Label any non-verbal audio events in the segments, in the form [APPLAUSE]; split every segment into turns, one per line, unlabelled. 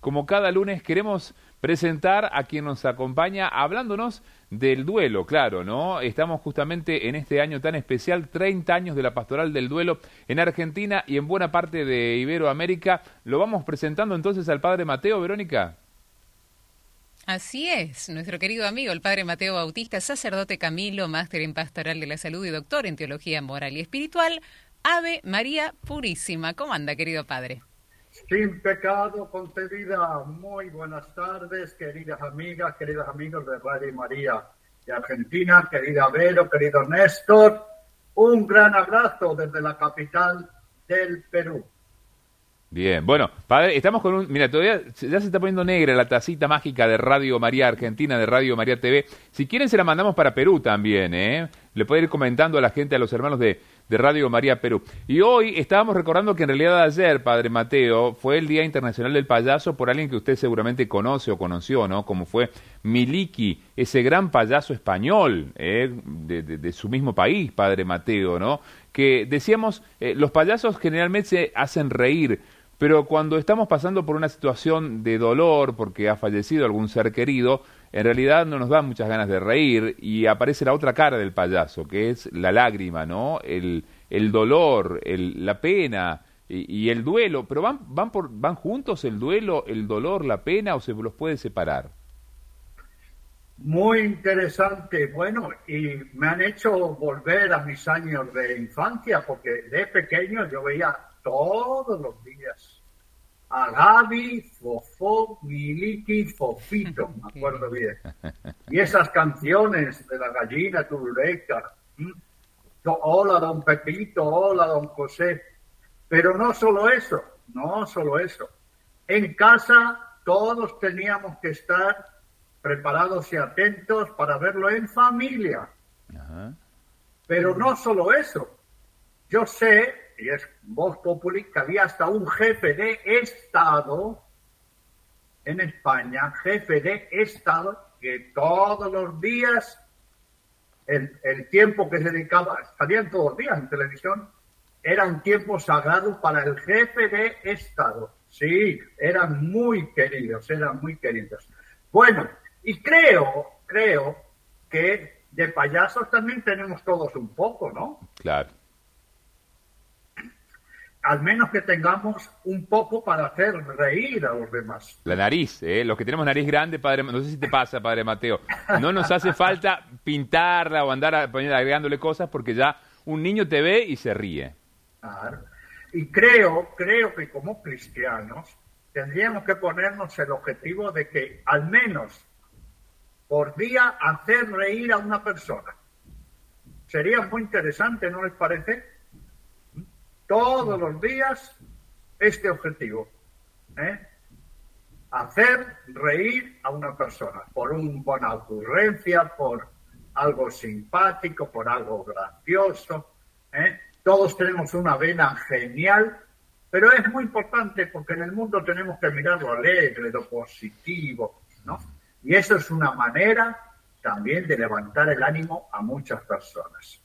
como cada lunes, queremos presentar a quien nos acompaña hablándonos del duelo, claro, ¿no? Estamos justamente en este año tan especial, 30 años de la pastoral del duelo en Argentina y en buena parte de Iberoamérica. Lo vamos presentando entonces al padre Mateo, Verónica.
Así es, nuestro querido amigo, el padre Mateo Bautista, sacerdote Camilo, máster en pastoral de la salud y doctor en teología moral y espiritual. Ave María Purísima. ¿Cómo anda, querido padre?
Sin pecado concebida. Muy buenas tardes, queridas amigas, queridos amigos de Radio María de Argentina, querida Vero, querido Néstor. Un gran abrazo desde la capital del Perú.
Bien, bueno, padre, estamos con un... Mira, todavía ya se está poniendo negra la tacita mágica de Radio María Argentina, de Radio María TV. Si quieren se la mandamos para Perú también, ¿eh? Le puede ir comentando a la gente, a los hermanos de, de Radio María Perú. Y hoy estábamos recordando que en realidad ayer, Padre Mateo, fue el Día Internacional del Payaso por alguien que usted seguramente conoce o conoció, ¿no? Como fue Miliki, ese gran payaso español ¿eh? de, su mismo país, Padre Mateo, ¿no? Que decíamos, eh, los payasos generalmente se hacen reír, pero cuando estamos pasando por una situación de dolor porque ha fallecido algún ser querido, en realidad no nos da muchas ganas de reír y aparece la otra cara del payaso, que es la lágrima, ¿no? El, el dolor, el, la pena y, el duelo. Pero van, van, por, van juntos el duelo, el dolor, la pena o se los puede separar.
Muy interesante. Bueno, y me han hecho volver a mis años de infancia, porque de pequeño yo veía todos los días. A Gaby, Fofó, Miliki, Fofito, me acuerdo bien. Y esas canciones de la gallina turuleca. Hola, don Pepito, hola, don José. Pero no solo eso, no solo eso. En casa todos teníamos que estar preparados y atentos para verlo en familia. Pero no solo eso. Yo sé y es voz populi, que había hasta un jefe de Estado en España, jefe de Estado, que todos los días, el, el tiempo que se dedicaba, salían todos los días en televisión, era un tiempo sagrado para el jefe de Estado. Sí, eran muy queridos, eran muy queridos. Bueno, y creo, creo que de payasos también tenemos todos un poco, ¿no?
Claro
al menos que tengamos un poco para hacer reír a los demás.
La nariz, ¿eh? los que tenemos nariz grande, padre, no sé si te pasa, padre Mateo, no nos hace falta pintarla o andar agregándole cosas porque ya un niño te ve y se ríe.
Claro. Y creo, creo que como cristianos tendríamos que ponernos el objetivo de que al menos por día hacer reír a una persona. Sería muy interesante, ¿no les parece? Todos los días este objetivo. ¿eh? Hacer reír a una persona por una buena ocurrencia, por algo simpático, por algo gracioso. ¿eh? Todos tenemos una vena genial, pero es muy importante porque en el mundo tenemos que mirar lo alegre, lo positivo, ¿no? Y eso es una manera también de levantar el ánimo a muchas personas.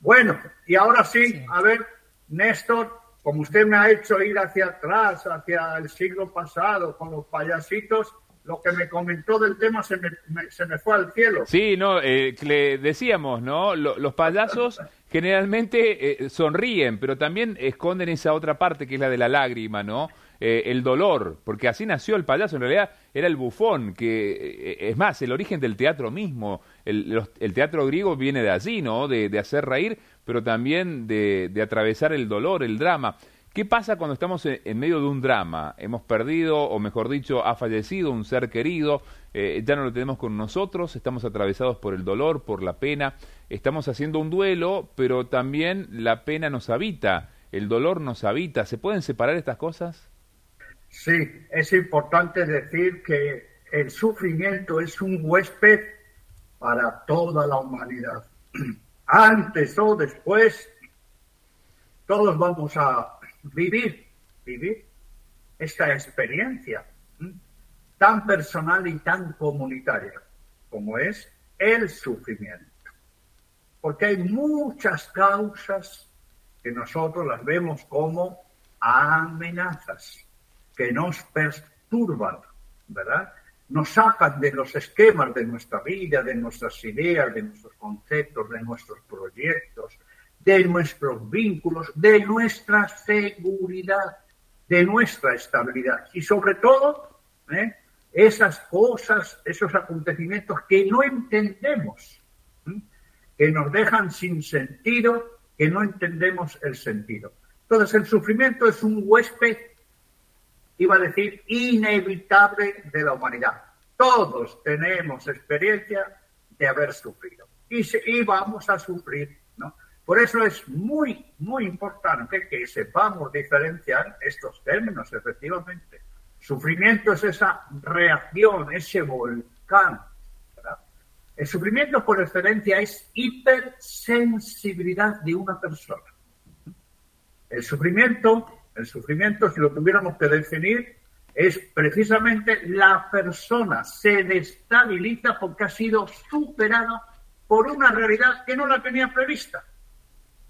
Bueno, y ahora sí. a ver, Néstor, como usted me ha hecho ir hacia atrás, hacia el siglo pasado, con los payasitos, lo que me comentó del tema se me, se me fue al cielo.
Sí, no, eh, le decíamos, ¿no? los payasos [LAUGHS] generalmente eh, sonríen, pero también esconden esa otra parte que es la de la lágrima, ¿no? Eh, el dolor, porque así nació el payaso, en realidad era el bufón, que es más, el origen del teatro mismo, el, el teatro griego viene de allí, ¿no? De, hacer reír, pero también de, de, atravesar el dolor, el drama. ¿Qué pasa cuando estamos en, medio de un drama? Hemos perdido, o mejor dicho, ha fallecido un ser querido, eh, ya no lo tenemos con nosotros, estamos atravesados por el dolor, por la pena, estamos haciendo un duelo, pero también la pena nos habita, el dolor nos habita. ¿Se pueden separar estas cosas?
Sí, es importante decir que el sufrimiento es un huésped para toda la humanidad. [CLEARS THROAT] Antes o después, todos vamos a vivir, vivir esta experiencia tan personal y tan comunitaria como es el sufrimiento. Porque hay muchas causas que nosotros las vemos como amenazas que nos turban, ¿verdad? Nos sacan de los esquemas de nuestra vida, de nuestras ideas, de nuestros conceptos, de nuestros proyectos, de nuestros vínculos, de nuestra seguridad, de nuestra estabilidad y sobre todo ¿eh? esas cosas, esos acontecimientos que no entendemos, que nos dejan sin sentido, que no entendemos el sentido. Entonces el sufrimiento es un huésped, iba a decir, inevitable de la humanidad. Todos tenemos experiencia de haber sufrido y, y vamos a sufrir por eso es muy, muy importante que sepamos diferenciar estos términos, efectivamente. Sufrimiento es esa reacción, ese volcán. El sufrimiento por excelencia es hipersensibilidad de una persona. El sufrimiento, el sufrimiento, si lo tuviéramos que definir, es precisamente la persona se destabiliza porque ha sido superada por una realidad que no la tenía prevista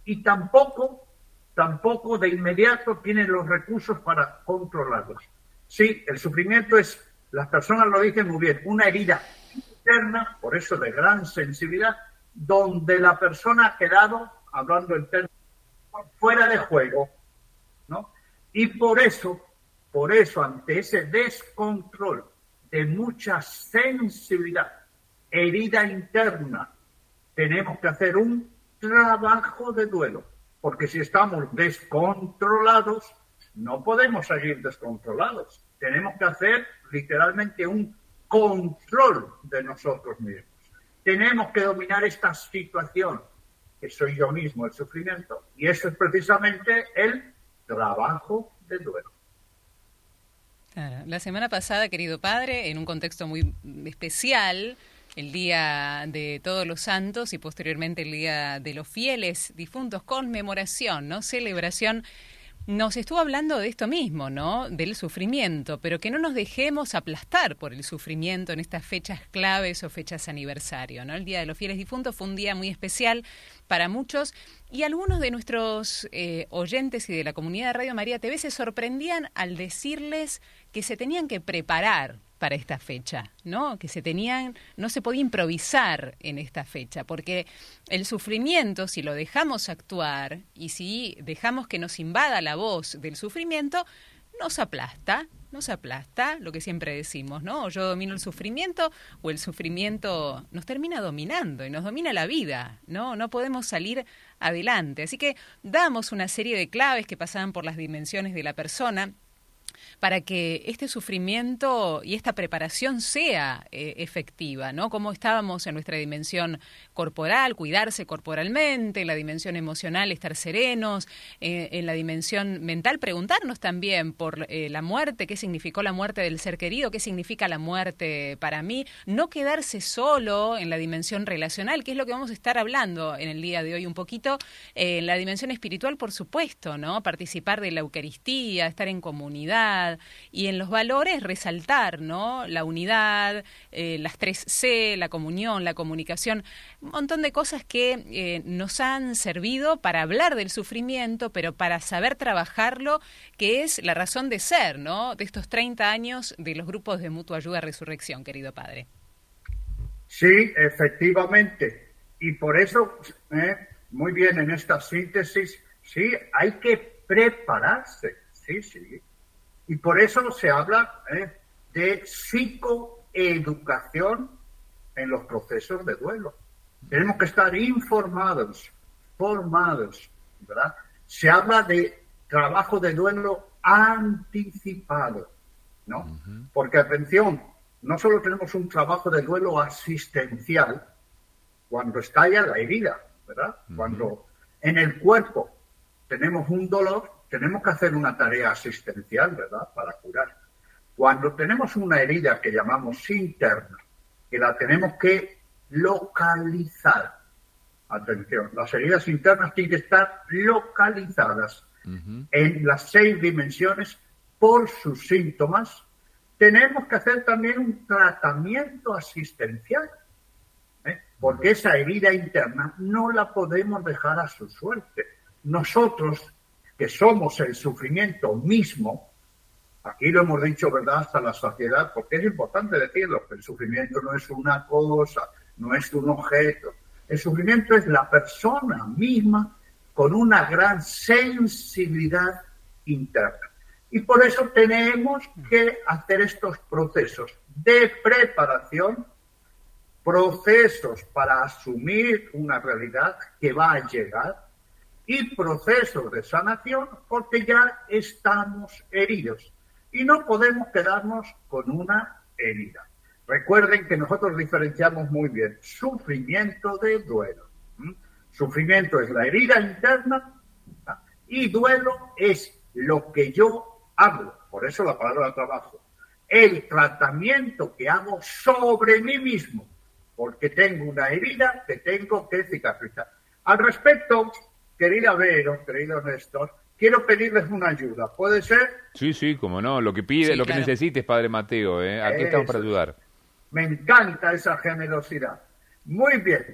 y tampoco, tampoco de inmediato tienen los recursos para controlarlos. Sí, el sufrimiento es, las personas lo dicen muy bien, una herida interna, por eso de gran sensibilidad, donde la persona ha quedado, hablando en términos, fuera de juego, ¿no? Y por eso, por eso, ante ese descontrol de mucha sensibilidad, herida interna, tenemos que hacer un trabajo de duelo, porque si estamos descontrolados, no podemos seguir descontrolados. Tenemos que hacer literalmente un control de nosotros mismos. Tenemos que dominar esta situación, que soy yo mismo, el sufrimiento, y eso es precisamente el trabajo de duelo.
La semana pasada, querido padre, en un contexto muy especial, el Día de Todos los Santos y posteriormente el Día de los Fieles Difuntos, conmemoración, ¿no? Celebración. Nos estuvo hablando de esto mismo, ¿no? Del sufrimiento, pero que no nos dejemos aplastar por el sufrimiento en estas fechas claves o fechas aniversario, ¿no? El Día de los Fieles Difuntos fue un día muy especial para muchos y algunos de nuestros eh, oyentes y de la comunidad de Radio María TV se sorprendían al decirles que se tenían que preparar para esta fecha, ¿no? Que se tenían, no se podía improvisar en esta fecha, porque el sufrimiento, si lo dejamos actuar y si dejamos que nos invada la voz del sufrimiento, nos aplasta, nos aplasta, lo que siempre decimos, ¿no? yo domino el sufrimiento o el sufrimiento nos termina dominando y nos domina la vida, ¿no? No podemos salir adelante. Así que damos una serie de claves que pasaban por las dimensiones de la persona para que este sufrimiento y esta preparación sea eh, efectiva, ¿no? Como estábamos en nuestra dimensión corporal, cuidarse corporalmente, en la dimensión emocional, estar serenos, eh, en la dimensión mental, preguntarnos también por eh, la muerte, qué significó la muerte del ser querido, qué significa la muerte para mí, no quedarse solo en la dimensión relacional, que es lo que vamos a estar hablando en el día de hoy un poquito, en la dimensión espiritual, por supuesto, ¿no? Participar de la Eucaristía, estar en comunidad, y en los valores resaltar, ¿no? La unidad, eh, las tres C, la comunión, la comunicación, un montón de cosas que eh, nos han servido para hablar del sufrimiento, pero para saber trabajarlo, que es la razón de ser, ¿no? De estos 30 años de los grupos de mutua ayuda resurrección, querido padre.
Sí, efectivamente. Y por eso, eh, muy bien, en esta síntesis, sí, hay que prepararse. Sí, sí. Y por eso se habla ¿eh? de psicoeducación en los procesos de duelo. Tenemos que estar informados, formados, ¿verdad? Se habla de trabajo de duelo anticipado, ¿no? Porque, atención, no solo tenemos un trabajo de duelo asistencial cuando estalla la herida, ¿verdad? Cuando en el cuerpo tenemos un dolor, tenemos que hacer una tarea asistencial, ¿verdad?, para curar. Cuando tenemos una herida que llamamos interna, que la tenemos que localizar, atención, las heridas internas tienen que estar localizadas en las seis dimensiones por sus síntomas, tenemos que hacer también un tratamiento asistencial, ¿eh? porque esa herida interna no la podemos dejar a su suerte. Nosotros que somos el sufrimiento mismo, Aquí lo hemos dicho, ¿verdad?, hasta la saciedad, porque es importante decirlo, que el sufrimiento no es una cosa, no es un objeto. El sufrimiento es la persona misma con una gran sensibilidad interna. Y por eso tenemos que hacer estos procesos de preparación, procesos para asumir una realidad que va a llegar y procesos de sanación porque ya estamos heridos y no podemos quedarnos con una herida. Recuerden que nosotros diferenciamos muy bien sufrimiento de duelo. Sufrimiento es la herida interna y duelo es lo que yo hago, por eso la palabra trabajo, el tratamiento que hago sobre mí mismo, porque tengo una herida que tengo que cicatrizar. Al respecto, querida Vero, querido Néstor, quiero pedirles una ayuda. ¿Puede ser?
Sí, sí, como no. Lo que pide, lo que necesites, Padre Mateo. ¿eh? Aquí estamos para ayudar.
Me encanta esa generosidad. Muy bien.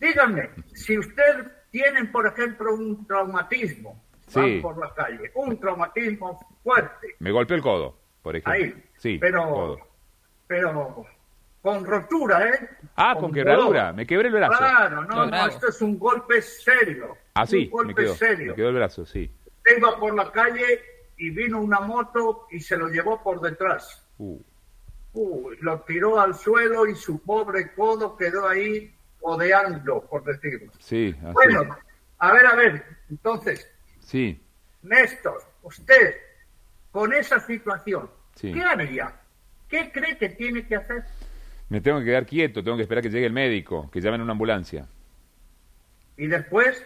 Díganme, si usted tiene, por ejemplo, un traumatismo, sí. por la calle, un traumatismo fuerte.
Me golpeó el codo, por ejemplo.
Ahí. Sí, pero, pero con rotura, ¿eh?
Ah, con, quebradura. Me quebré el brazo.
Claro, no, no, esto es un golpe serio.
Ah, sí,
un golpe
me quedó,
serio.
Me quedó el brazo, sí.
Iba por la calle y vino una moto y se lo llevó por detrás. Uh. Uh, lo tiró al suelo y su pobre codo quedó ahí odeando, por decirlo.
Sí,
así. Bueno, a ver, a ver, entonces.
Sí.
Néstor, usted, con esa situación, ¿qué haría? ¿Qué cree que tiene que hacer?
Me tengo que quedar quieto, tengo que esperar que llegue el médico, que llamen una ambulancia.
¿Y después?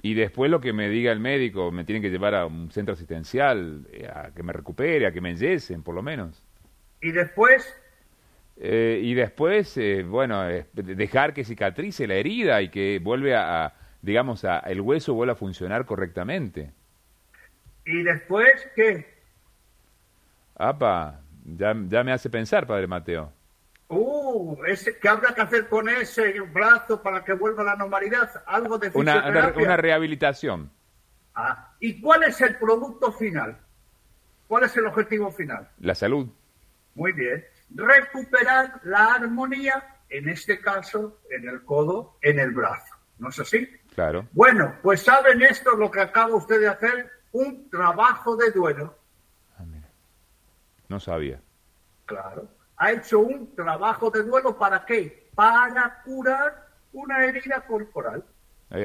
Y después lo que me diga el médico, me tienen que llevar a un centro asistencial, eh, a que me recupere, a que me enyesen, por lo menos.
¿Y después?
Eh, y después, eh, bueno, dejar que cicatrice la herida y que vuelve a, digamos, a, el hueso vuelva a funcionar correctamente.
¿Y después qué?
Apa, ya, ya me hace pensar, Padre Mateo.
Uh, ese, ¿qué habrá que hacer con ese brazo para que vuelva a la normalidad? Algo de
una, una rehabilitación.
Ah, ¿y cuál es el producto final? ¿Cuál es el objetivo final?
La salud.
Muy bien. Recuperar la armonía, en este caso, en el codo, en el brazo. ¿No es así?
Claro.
Bueno, pues saben esto lo que acaba usted de hacer, un trabajo de duelo.
Ah, no sabía.
Claro ha hecho un trabajo de duelo para qué? Para curar una herida corporal.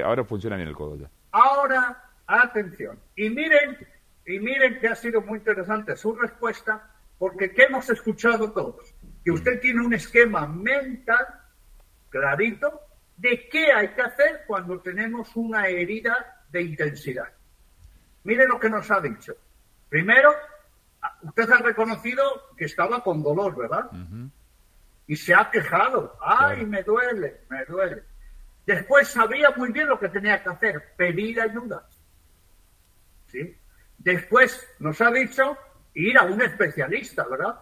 Ahora funciona bien el codo ya.
Ahora, atención. Y miren, y miren que ha sido muy interesante su respuesta, porque ¿qué hemos escuchado todos? Que usted tiene un esquema mental clarito de qué hay que hacer cuando tenemos una herida de intensidad. Miren lo que nos ha dicho. Primero, usted ha reconocido que estaba con dolor, ¿verdad? Y se ha quejado. Ay, me duele, me duele. Después sabía muy bien lo que tenía que hacer, pedir ayuda. ¿Sí? Después nos ha dicho ir a un especialista, ¿verdad?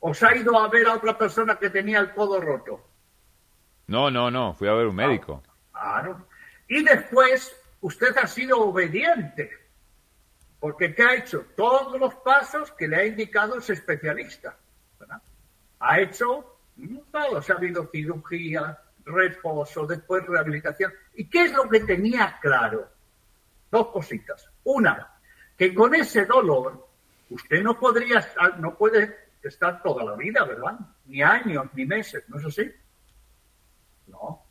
¿Os ha ido a ver a otra persona que tenía el codo roto?
No, no, no, fui a ver un médico.
Claro. Y después usted ha sido obediente porque ¿qué ha hecho? Todos los pasos que le ha indicado ese especialista. Ha hecho todo. Se ha habido cirugía, reposo, después rehabilitación. ¿Y qué es lo que tenía claro? Dos cositas. Una, que con ese dolor usted no podría estar, no puede estar toda la vida, ¿verdad? Ni años, ni meses, ¿no es así? No.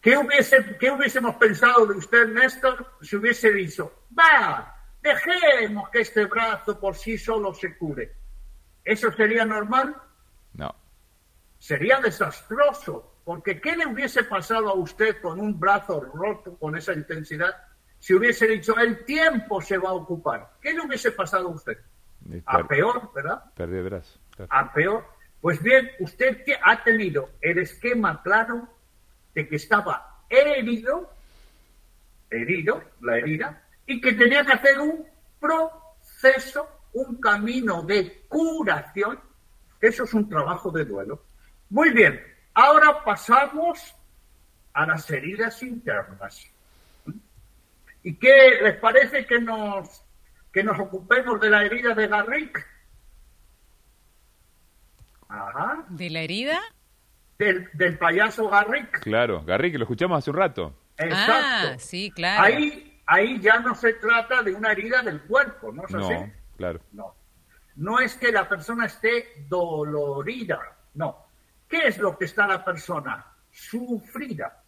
¿Qué, hubiese, qué hubiésemos pensado de usted, Néstor, si hubiese dicho, va, Dejemos que este brazo por sí solo se cure. ¿Eso sería normal?
No.
Sería desastroso, porque ¿qué le hubiese pasado a usted con un brazo roto con esa intensidad si hubiese dicho el tiempo se va a ocupar? ¿Qué le hubiese pasado a usted? A peor, ¿verdad?
Perder brazo.
A peor. Pues bien, usted ha tenido el esquema claro de que estaba herido, herido, la herida, y que tenía que hacer un proceso, un camino de curación. Eso es un trabajo de duelo. Muy bien, ahora pasamos a las heridas internas. ¿Y qué les parece que nos, que nos ocupemos de la herida de Garrick. Ajá.
¿De la herida?
Del, del payaso Garrick.
Claro, Garrick, lo escuchamos hace un rato.
Exacto.
Ah, sí, claro.
Ahí, ahí ya no se trata de una herida del cuerpo, ¿no es así?
No, claro.
No. No es que la persona esté dolorida, no. ¿Qué es lo que está la persona? Sufrida.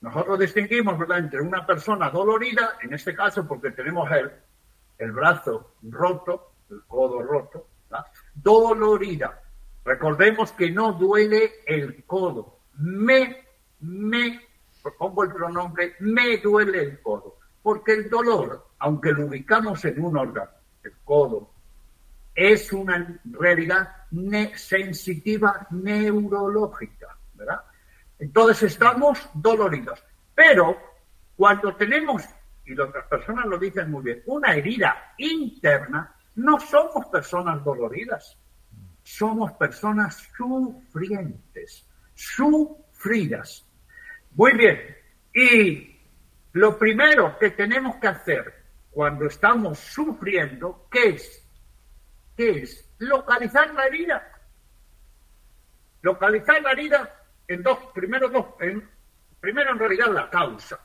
Nosotros distinguimos ¿verdad? entre una persona dolorida, en este caso porque tenemos el, el brazo roto, el codo roto, ¿verdad? dolorida. Recordemos que no duele el codo. Me, me, pongo el pronombre, me duele el codo. Porque el dolor, aunque lo ubicamos en un órgano, el codo, es una realidad ne sensitiva neurológica, ¿verdad? Entonces estamos doloridos. Pero cuando tenemos, y otras personas lo dicen muy bien, una herida interna, no somos personas doloridas, somos personas sufrientes, sufridas. Muy bien, y lo primero que tenemos que hacer cuando estamos sufriendo, ¿qué es? ¿Qué es? Localizar la herida. Localizar la herida en dos, primero dos, en, primero en realidad la causa,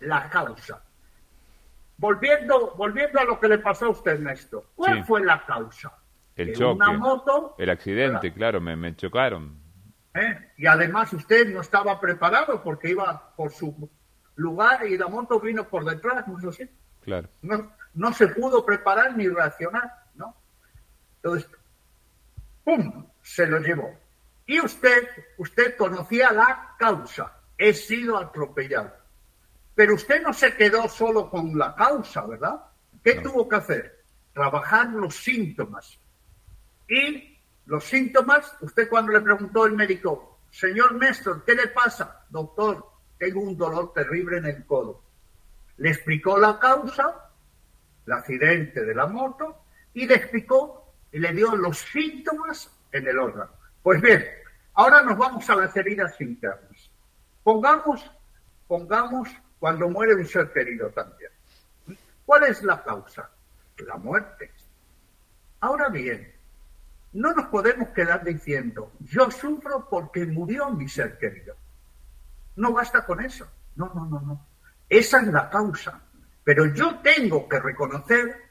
la causa. Volviendo, volviendo a lo que le pasó a usted, Néstor, ¿cuál
Sí.
fue la causa?
El
Que
choque.
Una moto,
El accidente,
¿verdad?
claro, me, me chocaron.
¿Eh? y además usted no estaba preparado porque iba por su lugar y la moto vino por detrás, no sé si
Claro.
no, no se pudo preparar ni reaccionar, ¿no? Entonces, ¡pum! Se lo llevó. Y usted, usted conocía la causa. He sido atropellado. Pero usted no se quedó solo con la causa, ¿verdad? ¿Qué tuvo que hacer? Trabajar los síntomas. Y los síntomas, usted cuando le preguntó al médico, señor Néstor, ¿qué le pasa? Doctor, tengo un dolor terrible en el codo. Le explicó la causa, el accidente de la moto, y le explicó y le dio los síntomas en el órgano. Pues bien, ahora nos vamos a las heridas internas. Pongamos, pongamos cuando muere un ser querido también. ¿Cuál es la causa? La muerte. Ahora bien, no nos podemos quedar diciendo, yo sufro porque murió mi ser querido. No basta con eso. No, no, no, no. Esa es la causa. Pero yo tengo que reconocer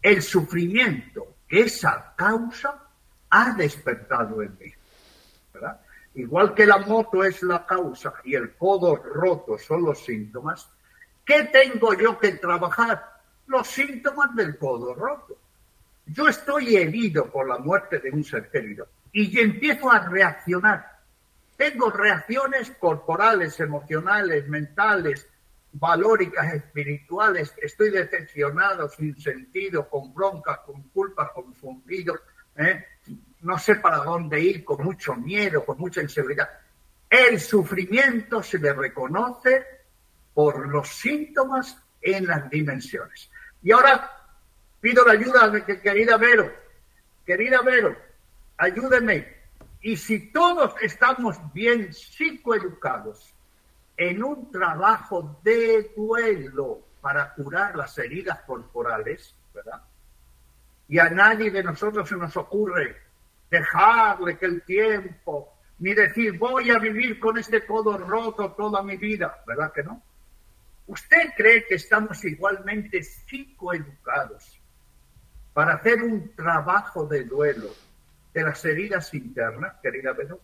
el sufrimiento que esa causa ha despertado en mí. Igual que la moto es la causa y el codo roto son los síntomas, ¿qué tengo yo que trabajar? Los síntomas del codo roto. Yo estoy herido por la muerte de un ser querido y empiezo a reaccionar. Tengo reacciones corporales, emocionales, mentales, valóricas, espirituales. Estoy decepcionado, sin sentido, con broncas, con culpas, confundido. ¿eh? No sé para dónde ir, con mucho miedo, con mucha inseguridad. El sufrimiento se le reconoce por los síntomas en las dimensiones. Y ahora pido la ayuda de que, querida Vero, querida Vero, ayúdeme. Y si todos estamos bien psicoeducados en un trabajo de duelo para curar las heridas corporales, ¿verdad? Y a nadie de nosotros se nos ocurre dejarle que el tiempo, ni decir voy a vivir con este codo roto toda mi vida, ¿verdad que no? ¿Usted cree que estamos igualmente psicoeducados para hacer un trabajo de duelo de las heridas internas, querida Pedro?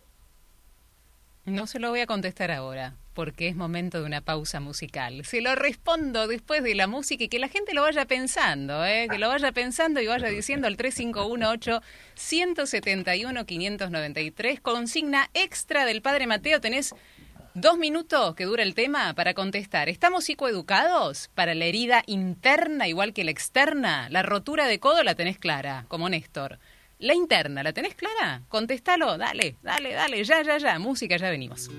No se lo voy a contestar ahora, porque es momento de una pausa musical. Se lo respondo después de la música y que la gente lo vaya pensando, ¿eh? que lo vaya pensando y vaya diciendo al 3518-171-593, consigna extra del Padre Mateo. Tenés dos minutos que dura el tema para contestar. ¿Estamos psicoeducados para la herida interna igual que la externa? La rotura de codo la tenés clara, como Néstor. La interna, ¿la tenés clara? Contéstalo, dale, dale, dale, ya, ya, ya. Música, ya venimos.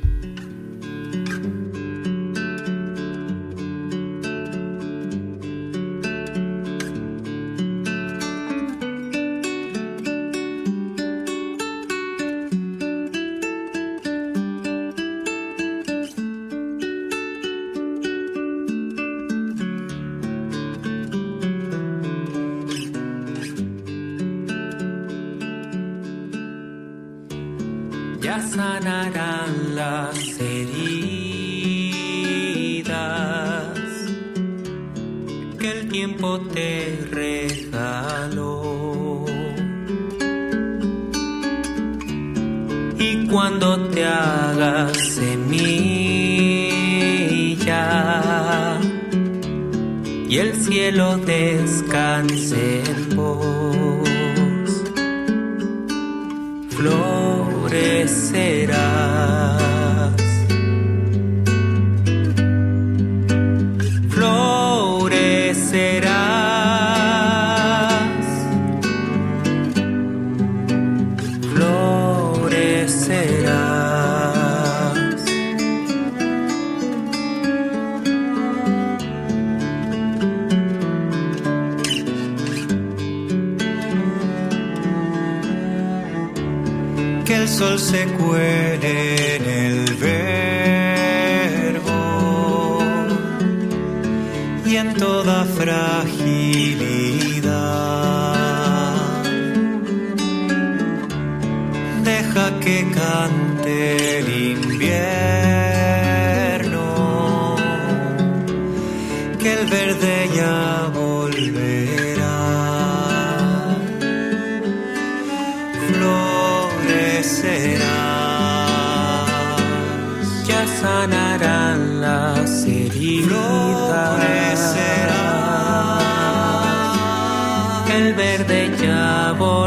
Tiempo te regaló. Y cuando te hagas semilla y el cielo descanse vos, florecerás.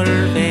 Ya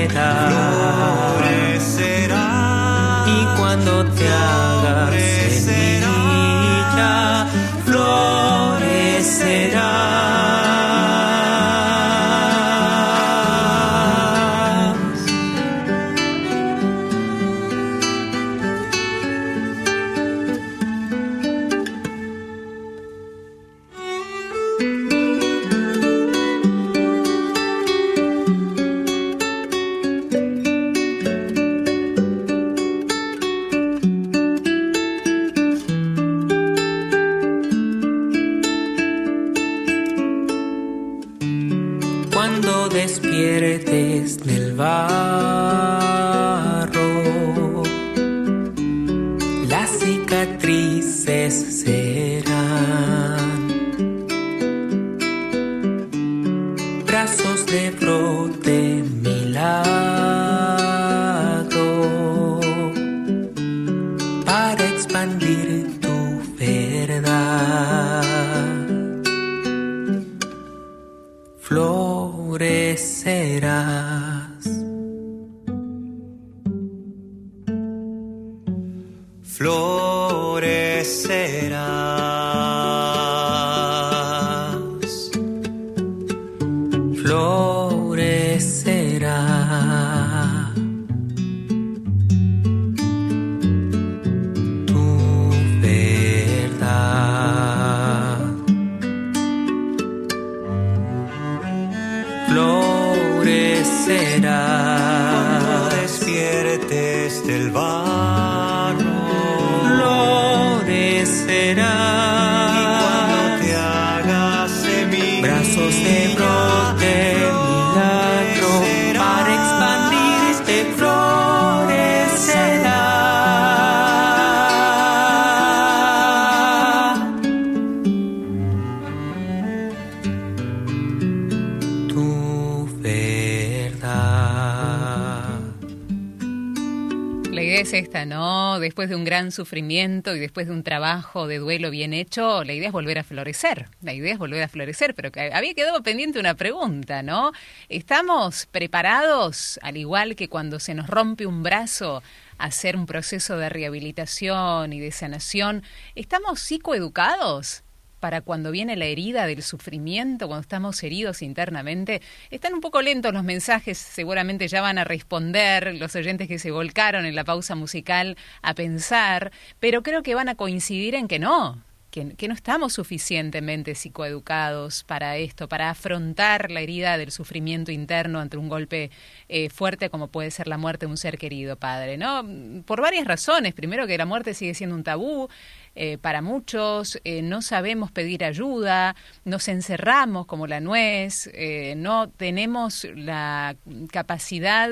¿no? Después de un gran sufrimiento y después de un trabajo de duelo bien hecho, la idea es volver a florecer. La idea es volver a florecer, pero que había quedado pendiente una pregunta, ¿no? ¿Estamos preparados, al igual que cuando se nos rompe un brazo, a hacer un proceso de rehabilitación y de sanación? ¿Estamos psicoeducados? Para cuando viene la herida del sufrimiento, cuando estamos heridos internamente. Están un poco lentos los mensajes, seguramente ya van a responder los oyentes que se volcaron en la pausa musical a pensar, pero creo que van a coincidir en que no. Que, no estamos suficientemente psicoeducados para esto, para afrontar la herida del sufrimiento interno ante un golpe eh, fuerte como puede ser la muerte de un ser querido, padre, ¿no? Por varias razones. Primero que la muerte sigue siendo un tabú, eh, para muchos, eh, no sabemos pedir ayuda, nos encerramos como la nuez, eh, no tenemos la capacidad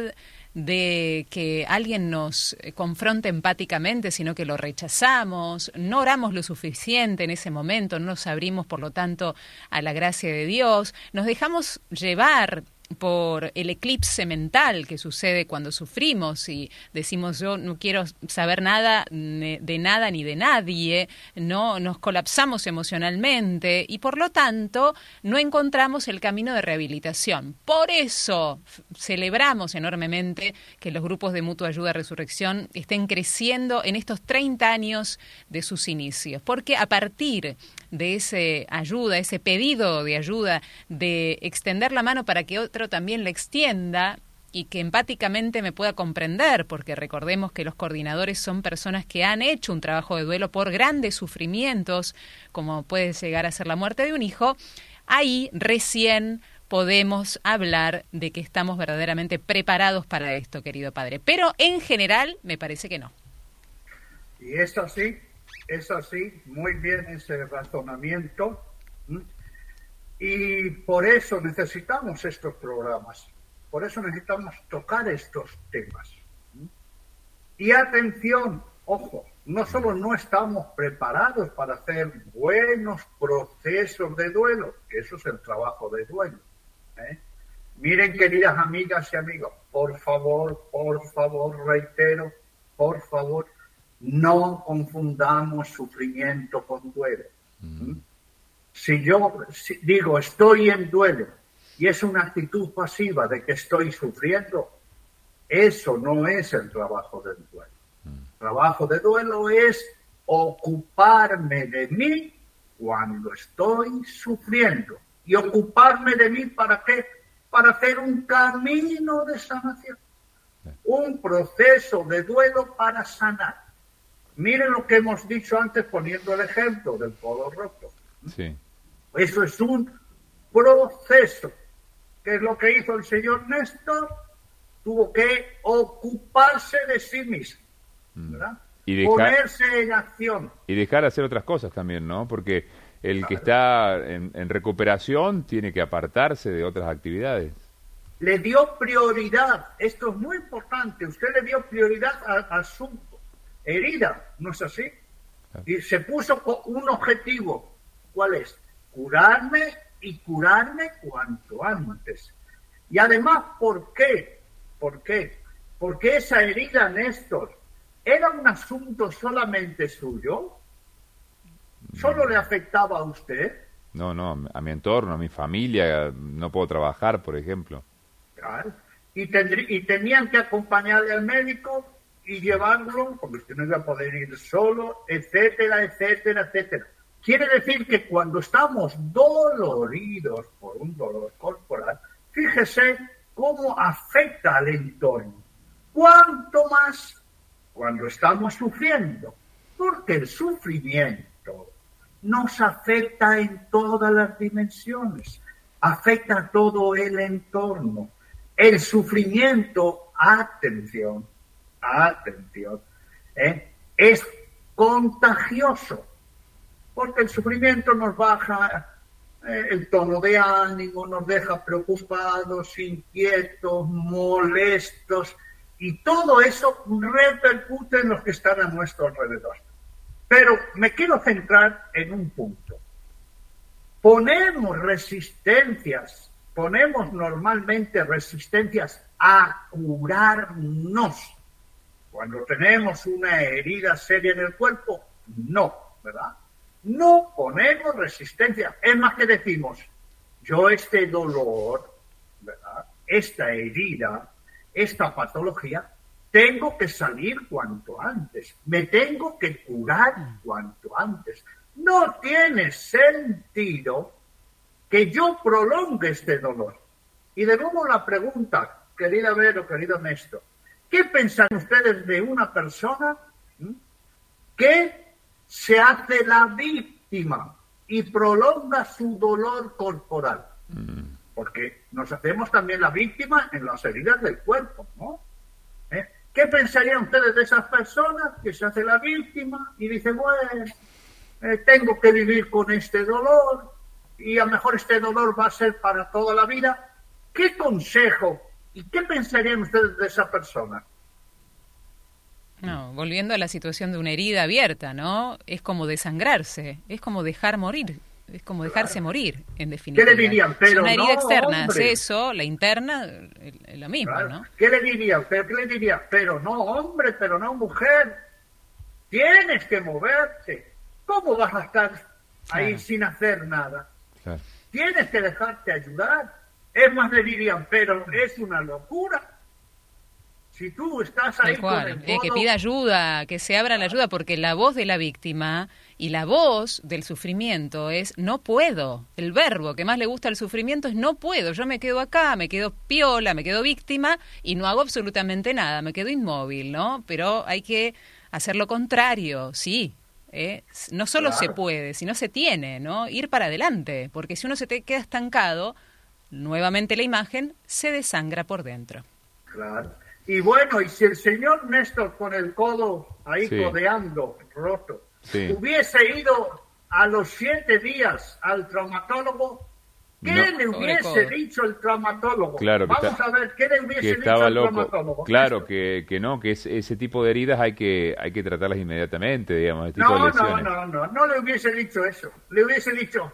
de que alguien nos confronte empáticamente, sino que lo rechazamos, no oramos lo suficiente en ese momento, no nos abrimos, por lo tanto, a la gracia de Dios, nos dejamos llevar por el eclipse mental que sucede cuando sufrimos y decimos yo no quiero saber nada de nada ni de nadie, no nos colapsamos emocionalmente y por lo tanto no encontramos el camino de rehabilitación. Por eso celebramos enormemente que los grupos de mutua ayuda resurrección estén creciendo en estos 30 años de sus inicios, porque a partir de ese ayuda, ese pedido de ayuda, de extender la mano para que otro también la extienda y que empáticamente me pueda comprender, porque recordemos que los coordinadores son personas que han hecho un trabajo de duelo por grandes sufrimientos, como puede llegar a ser la muerte de un hijo, ahí recién podemos hablar de que estamos verdaderamente preparados para esto, querido padre. Pero en general me parece que no.
Y esto sí, es así, muy bien ese razonamiento. Y por eso necesitamos estos programas, por eso necesitamos tocar estos temas. Y atención, ojo, no solo no estamos preparados para hacer buenos procesos de duelo, que eso es el trabajo de duelo. ¿eh? Miren, queridas amigas y amigos, por favor, por favor, reitero, por favor, no confundamos sufrimiento con duelo. ¿Mm? Si yo digo estoy en duelo y es una actitud pasiva de que estoy sufriendo, eso no es el trabajo del duelo. El trabajo de duelo es ocuparme de mí cuando estoy sufriendo. ¿Y ocuparme de mí para qué? Para hacer un camino de sanación. Un proceso de duelo para sanar. Miren lo que hemos dicho antes poniendo el ejemplo del codo roto. Sí. Eso es un proceso. ¿Qué es lo que hizo el señor Néstor? Tuvo que ocuparse de sí mismo. Mm. ¿verdad? Y Ponerse en acción.
Y dejar de hacer otras cosas también, ¿no? Porque el que está en, recuperación tiene que apartarse de otras actividades.
Le dio prioridad. Esto es muy importante. Usted le dio prioridad a su herida, ¿no es así? Y se puso un objetivo. ¿Cuál es? Curarme y curarme cuanto antes. Y además, ¿por qué? ¿Por qué? Porque esa herida, Néstor, era un asunto solamente suyo. ¿Solo le afectaba a usted?
No, no, a mi entorno, a mi familia, no puedo trabajar, por ejemplo.
Claro. Y, y tenían que acompañarle al médico y llevarlo, porque usted no iba a poder ir solo, etcétera, etcétera, etcétera. Quiere decir que cuando estamos doloridos por un dolor corporal, fíjese cómo afecta al entorno. ¿Cuánto más cuando estamos sufriendo? Porque el sufrimiento nos afecta en todas las dimensiones, afecta a todo el entorno. El sufrimiento, atención, atención, ¿eh? es contagioso, porque el sufrimiento nos baja eh, el tono de ánimo, nos deja preocupados, inquietos, molestos, y todo eso repercute en los que están a nuestro alrededor. Pero me quiero centrar en un punto. Ponemos resistencias, ponemos normalmente resistencias a curarnos cuando tenemos una herida seria en el cuerpo, no, ¿verdad? No ponemos resistencia. Es más que decimos, yo este dolor, ¿verdad? Esta herida, esta patología, tengo que salir cuanto antes, me tengo que curar cuanto antes. No tiene sentido que yo prolongue este dolor. Y de nuevo la pregunta, querida Vero, querido Néstor, ¿Qué piensan ustedes de una persona que se hace la víctima y prolonga su dolor corporal? Mm. Porque nos hacemos también la víctima en las heridas del cuerpo, ¿no? ¿Eh? ¿Qué pensarían ustedes de esas personas que se hace la víctima y dicen, bueno, eh, tengo que vivir con este dolor y a lo mejor este dolor va a ser para toda la vida? ¿Qué consejo ¿Y qué pensarían ustedes de esa persona?
No, volviendo a la situación de una herida abierta, ¿no? Es como desangrarse, es como dejar morir, es como dejarse morir, en definitiva.
¿Qué le dirían? Pero
si una herida
no,
externa
hombre.
eso, la interna es lo mismo,
Claro.
¿no?
¿Qué le diría usted? ¿Qué le diría? Pero no hombre, pero no mujer. Tienes que moverte. ¿Cómo vas a estar ahí
Claro.
sin hacer nada?
Claro.
Tienes que dejarte ayudar. Es más, dirían, pero es una locura. Si tú estás ahí
Tal
con
cual.
el
Eh, que pida ayuda, que se abra la ayuda, porque la voz de la víctima y la voz del sufrimiento es no puedo. El verbo que más le gusta al sufrimiento es no puedo. Yo me quedo acá, me quedo piola, me quedo víctima y no hago absolutamente nada, me quedo inmóvil, ¿no? Pero hay que hacer lo contrario, sí. ¿eh? No solo se puede, sino se tiene, ¿no? Ir para adelante, porque si uno se te queda estancado, nuevamente la imagen se desangra por dentro.
Claro. Y bueno, y si el señor Néstor con el codo ahí
Sí.
codeando, roto,
Sí.
hubiese ido a los siete días al traumatólogo, ¿qué
No.
le hubiese dicho el traumatólogo?
Claro que
Vamos
está-
a ver, ¿qué le hubiese
que
dicho el
loco.
traumatólogo?
Claro que, que no, que es- ese tipo de heridas hay que hay que tratarlas inmediatamente, digamos, este tipo de
No, no,
lesiones.
no, no, no le hubiese dicho eso. Le hubiese dicho,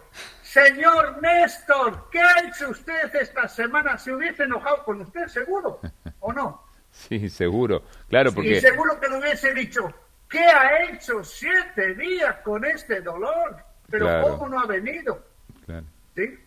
señor Néstor, ¿qué ha hecho usted esta semana? Se hubiese enojado con usted, seguro, ¿o no? [LAUGHS]
Sí, seguro. Claro,
Y
porque
seguro que le hubiese dicho, ¿qué ha hecho siete días con este dolor? Pero
Claro.
¿cómo no ha venido?
claro,
¿Sí?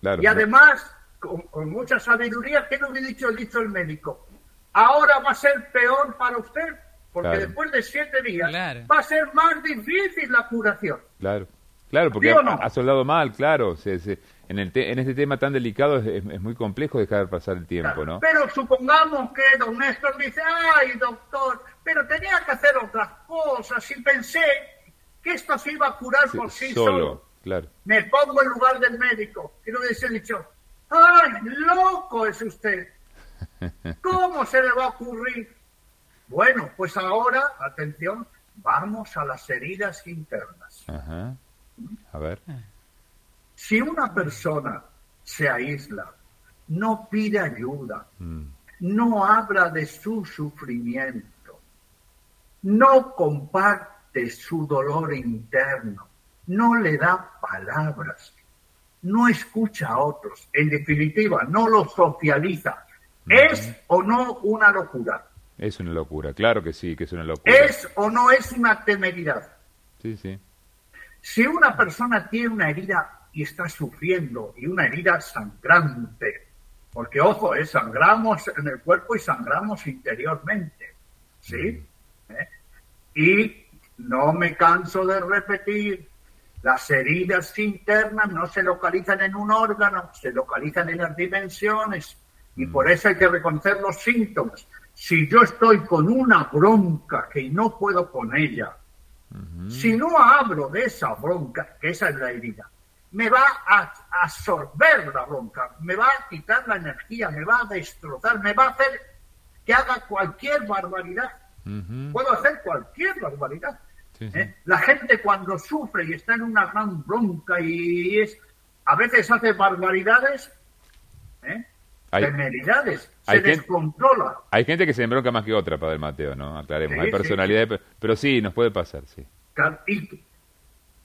claro.
Y además, con, con mucha sabiduría, ¿qué le hubiera dicho el dicho el médico? Ahora va a ser peor para usted, porque
Claro.
después de siete días
Claro.
va a ser más difícil la curación.
Claro, claro, porque
¿Sí
ha,
no?
ha soldado mal, claro. se- se- en, el te- en este tema tan delicado es, es- es muy complejo dejar pasar el tiempo. ¿no?
Pero supongamos que don Néstor dice, ay, doctor, pero tenía que hacer otras cosas y pensé que esto se iba a curar
Sí,
por sí solo.
solo, claro.
Me pongo en lugar del médico y le hubiese dicho, ay, loco es usted. ¿Cómo se le va a ocurrir? Bueno, pues ahora, atención, vamos a las heridas internas.
Ajá. A ver.
Si una persona se aísla, no pide ayuda,
Mm,
no habla de su sufrimiento, no comparte su dolor interno, no le da palabras, no escucha a otros, en definitiva, no lo socializa. ¿Es o no una locura?
Es una locura, claro que sí, que es una locura.
¿Es o no es una temeridad?
Sí, sí.
Si una persona tiene una herida y está sufriendo, y una herida sangrante, porque ojo, eh, sangramos en el cuerpo y sangramos interiormente, ¿sí? ¿Eh? Y no me canso de repetir, las heridas internas no se localizan en un órgano, se localizan en las dimensiones, y por eso hay que reconocer los síntomas. Si yo estoy con una bronca que no puedo con ella, si no hablo de esa bronca, que esa es la herida, me va a absorber la bronca, me va a quitar la energía, me va a destrozar, me va a hacer que haga cualquier barbaridad. Puedo hacer cualquier barbaridad.
sí, sí.
¿eh? La gente cuando sufre y está en una gran bronca y es, a veces hace barbaridades, ¿eh?
Hay-
temeridades, se
hay gente-
descontrola.
Hay gente que se embronca más que otra, Padre Mateo, ¿no? Aclaremos.
Sí,
Hay
sí,
personalidades, pero- sí, nos puede pasar, sí.
Y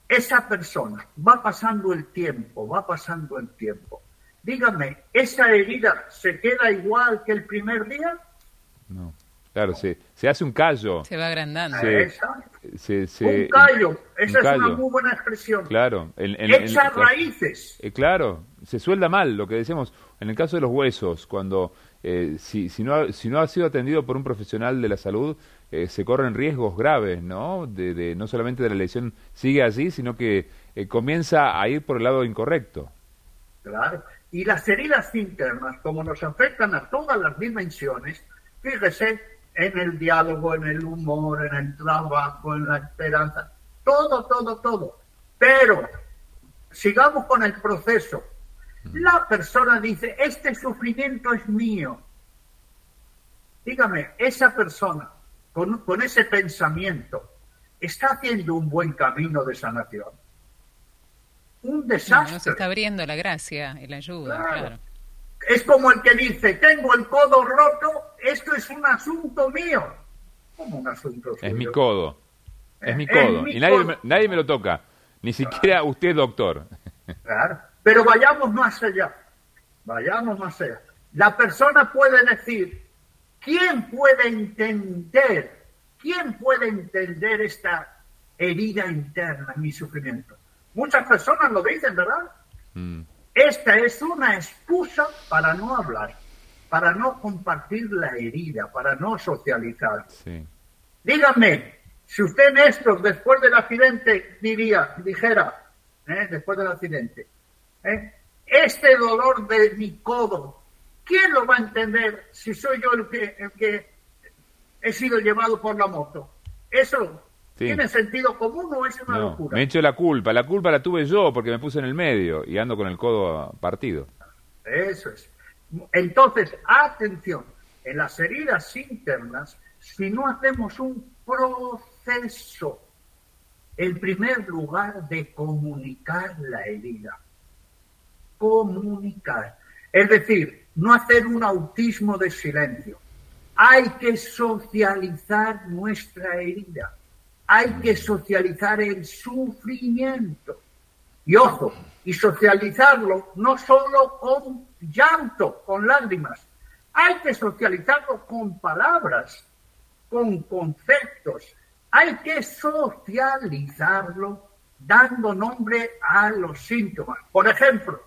esa persona va pasando el tiempo, va pasando el tiempo. Dígame, ¿esa herida se queda igual que el primer día?
No. Claro, se, se hace un callo.
Se va agrandando.
Esa.
Se, se-
un callo, esa
un
es una muy buena expresión.
Claro. en- en- en-
Echa raíces.
Eh, claro, se suelda mal, lo que decimos. En el caso de los huesos, cuando eh, si, si, no ha, si no ha sido atendido por un profesional de la salud, eh, se corren riesgos graves, ¿no? De, de- no solamente de la lesión sigue allí, sino que eh, comienza a ir por el lado incorrecto.
Claro. Y las heridas internas, como nos afectan a todas las dimensiones, fíjese en el diálogo, en el humor, en el trabajo, en la esperanza, todo, todo, todo. Pero sigamos con el proceso. La persona dice, este sufrimiento es mío. Dígame, esa persona con, con ese pensamiento está haciendo un buen camino de sanación. Un
No, no se
desastre.
está abriendo la gracia y la ayuda,
Claro.
claro.
Es como el que dice, tengo el codo roto, esto es un asunto mío. ¿Cómo un asunto suyo?
Es mi codo. Es mi
Es
codo.
mi
Y nadie,
codo.
me- nadie me lo toca. Ni siquiera usted, doctor.
Claro. Pero vayamos más allá. Vayamos más allá. La persona puede decir, ¿quién puede entender? ¿Quién puede entender esta herida interna, mi sufrimiento? Muchas personas lo dicen, ¿verdad?
Mm,
Esta es una excusa para no hablar, para no compartir la herida, para no socializar.
sí.
Dígame, si usted, Néstor, después del accidente diría, dijera, ¿eh? después del accidente, ¿eh? este dolor de mi codo, ¿quién lo va a entender si soy yo el que, el que he sido llevado por la moto? ¿Eso
Sí.
tiene sentido común o es una
No,
locura?
me echo la culpa. La culpa la tuve yo porque me puse en el medio y ando con el codo partido.
Eso es. Entonces, atención, en las heridas internas, si no hacemos un proceso, en primer lugar, de comunicar la herida, comunicar, es decir, no hacer un autismo de silencio. Hay que socializar nuestra herida, hay que socializar el sufrimiento. Y ojo, y socializarlo no solo con llanto, con lágrimas, hay que socializarlo con palabras, con conceptos, hay que socializarlo dando nombre a los síntomas. Por ejemplo,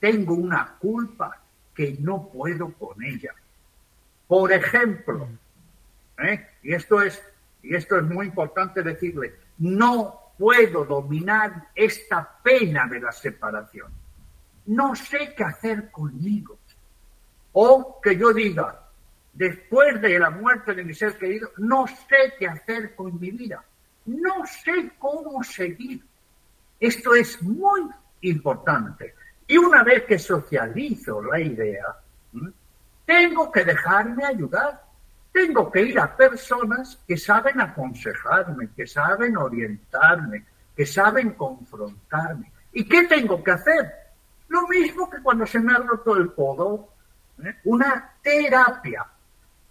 tengo una culpa que no puedo con ella. Por ejemplo, ¿eh? y esto es y esto es muy importante decirle, no puedo dominar esta pena de la separación. No sé qué hacer conmigo. O que yo diga, después de la muerte de mi ser querido, no sé qué hacer con mi vida. No sé cómo seguir. Esto es muy importante. Y una vez que socializo la idea, tengo que dejarme ayudar. Tengo que ir a personas que saben aconsejarme, que saben orientarme, que saben confrontarme. ¿Y qué tengo que hacer? Lo mismo que cuando se me ha roto el codo, ¿eh? una terapia.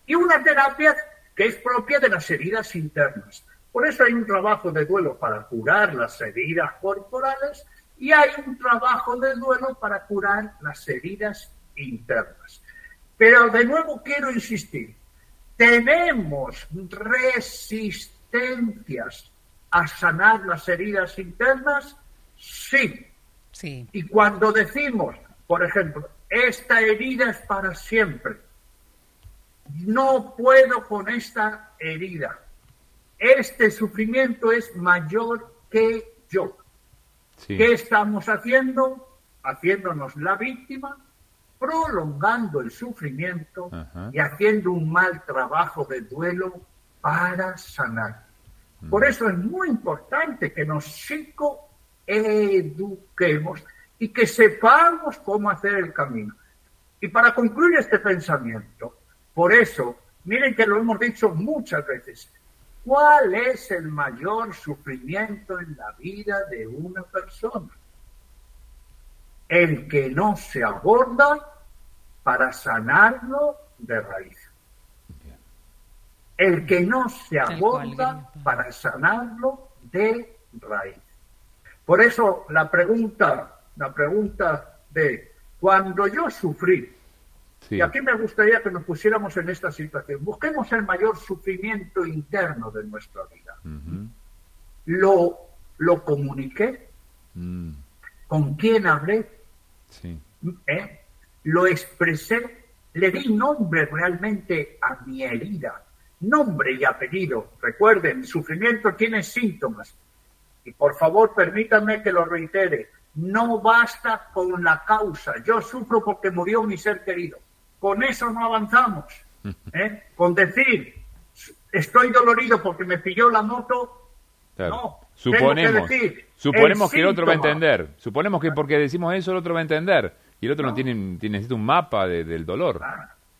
Y una terapia que es propia de las heridas internas. Por eso hay un trabajo de duelo para curar las heridas corporales y hay un trabajo de duelo para curar las heridas internas. Pero de nuevo quiero insistir, tenemos resistencias a sanar las heridas internas, sí.
Sí.
Y cuando decimos, por ejemplo, esta herida es para siempre, no puedo con esta herida, este sufrimiento es mayor que yo.
Sí.
¿Qué estamos haciendo? Haciéndonos la víctima, prolongando el sufrimiento
Ajá.
y haciendo un mal trabajo de duelo para sanar. Por eso es muy importante que nos psicoeduquemos y que sepamos cómo hacer el camino. Y para concluir este pensamiento, por eso, miren que lo hemos dicho muchas veces, ¿cuál es el mayor sufrimiento en la vida de una persona? El que no se aborda para sanarlo de raíz. El que no se aborda para sanarlo de raíz. Por eso la pregunta, la pregunta de cuando yo sufrí,
Sí.
y aquí me gustaría que nos pusiéramos en esta situación, busquemos el mayor sufrimiento interno de nuestra vida. Lo, lo comuniqué,
Mm,
con quién hablé,
sí.
¿eh? lo expresé, le di nombre realmente a mi herida, nombre y apellido. Recuerden, el sufrimiento tiene síntomas. Y por favor, permítanme que lo reitere. No basta con la causa. Yo sufro porque murió mi ser querido. Con eso no avanzamos. [LAUGHS] ¿eh? Con decir, estoy dolorido porque me pilló la moto,
Claro.
No,
suponemos,
que decir,
suponemos
el
que el otro va a entender. Suponemos que porque decimos eso el otro va a entender. Y el otro no, tiene, tiene- necesita un mapa de- del dolor.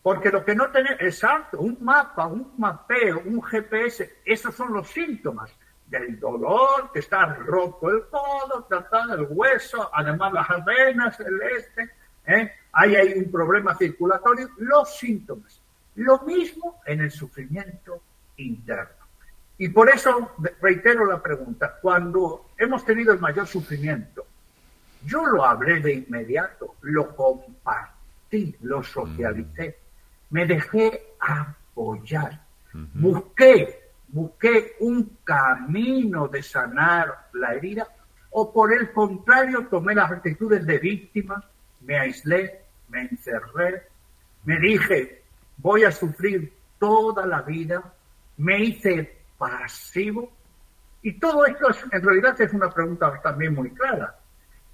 Porque lo que no tenemos, exacto, un mapa, un mapeo, un GPS, esos son los síntomas del dolor, que está roto el codo, tratado el hueso, además las venas, el este, ¿eh? ahí hay un problema circulatorio, los síntomas. Lo mismo en el sufrimiento interno. Y por eso reitero la pregunta, cuando hemos tenido el mayor sufrimiento, yo lo hablé de inmediato, lo compartí, lo socialicé, me dejé apoyar, busqué, busqué un camino de sanar la herida o por el contrario tomé las actitudes de víctima, me aislé, me encerré, me dije, voy a sufrir toda la vida, me hice pasivo. Y todo esto en realidad es una pregunta también muy clara.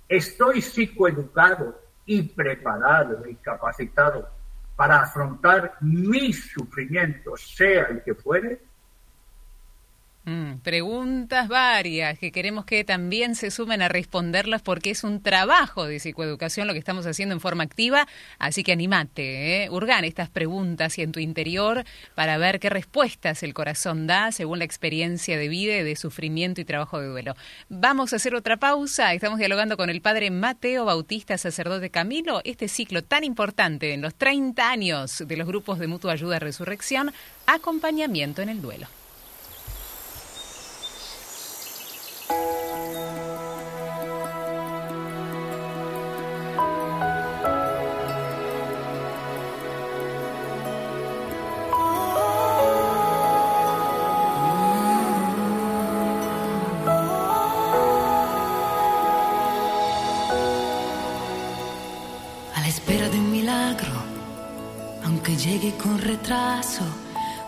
¿Estoy psicoeducado y preparado y capacitado para afrontar mis sufrimientos, sea el que fuere?
Mm, preguntas varias que queremos que también se sumen a responderlas porque es un trabajo de psicoeducación lo que estamos haciendo en forma activa, así que animate, ¿eh? urgan estas preguntas y en tu interior para ver qué respuestas el corazón da según la experiencia de vida, de sufrimiento y trabajo de duelo. Vamos a hacer otra pausa, estamos dialogando con el padre Mateo Bautista, sacerdote Camilo, este ciclo tan importante en los 30 años de los grupos de mutua ayuda resurrección, acompañamiento en el duelo.
A la espera de un milagro, aunque llegue con retraso.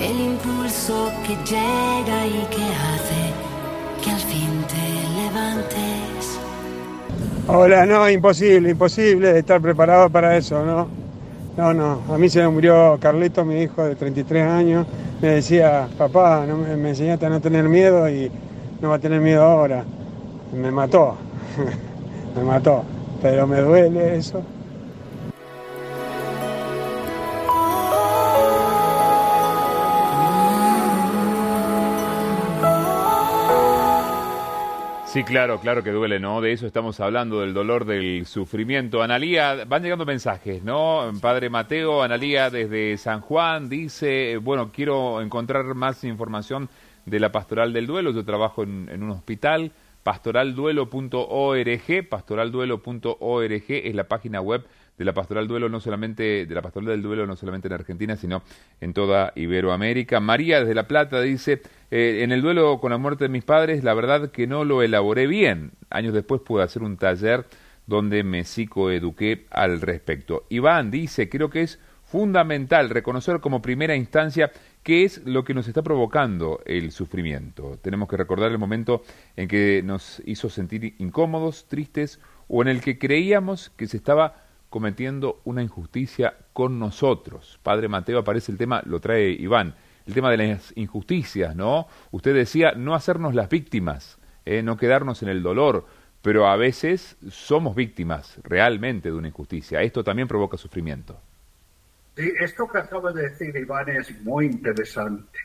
el impulso que llega y que hace que al fin te levantes.
Hola, no, imposible, imposible estar preparado para eso, ¿no? No, no, a mí se me murió Carlito, mi hijo de 33 años, me decía, papá, no me, enseñaste a no tener miedo y no va a tener miedo ahora. Me mató, [LAUGHS] me mató, pero me duele eso.
Sí, claro, claro que duele, ¿no? De eso estamos hablando, del dolor, del sufrimiento. Analía, van llegando mensajes, ¿no? Padre Mateo, Analía desde San Juan dice, bueno, quiero encontrar más información de la pastoral del duelo. Yo trabajo en, un hospital, pastoralduelo.org, pastoralduelo.org es la página web de la pastoral duelo no solamente de la pastoral del duelo no solamente en Argentina sino en toda Iberoamérica. María desde La Plata dice eh, en el duelo con la muerte de mis padres la verdad que no lo elaboré bien. Años después pude hacer un taller donde me psicoeduqué al respecto. Iván dice creo que es fundamental reconocer como primera instancia qué es lo que nos está provocando el sufrimiento. Tenemos que recordar el momento en que nos hizo sentir incómodos, tristes o en el que creíamos que se estaba cometiendo una injusticia con nosotros. Padre Mateo aparece el tema, lo trae Iván, el tema de las injusticias, ¿no? Usted decía no hacernos las víctimas, ¿eh? no quedarnos en el dolor, pero a veces somos víctimas realmente de una injusticia. Esto también provoca sufrimiento.
Sí, esto que acaba de decir Iván es muy interesante.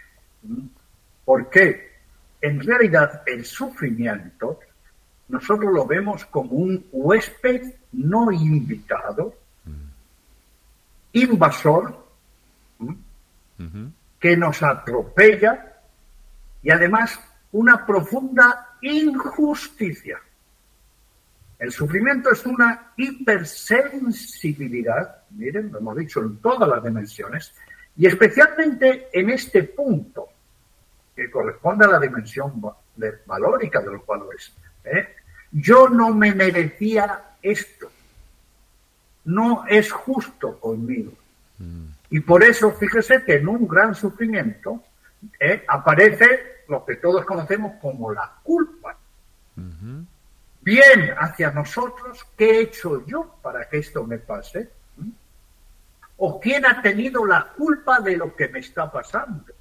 ¿Por qué? En realidad el sufrimiento nosotros lo vemos como un huésped no invitado, invasor, que nos atropella y además una profunda injusticia. El sufrimiento es una hipersensibilidad, miren, lo hemos dicho en todas las dimensiones, y especialmente en este punto, que corresponde a la dimensión valórica de los valores. ¿eh? Yo no me merecía esto. No es justo conmigo. Y por eso, fíjese que en un gran sufrimiento ¿eh? aparece lo que todos conocemos como la culpa. Bien hacia nosotros, ¿qué he hecho yo para que esto me pase? ¿O quién ha tenido la culpa de lo que me está pasando?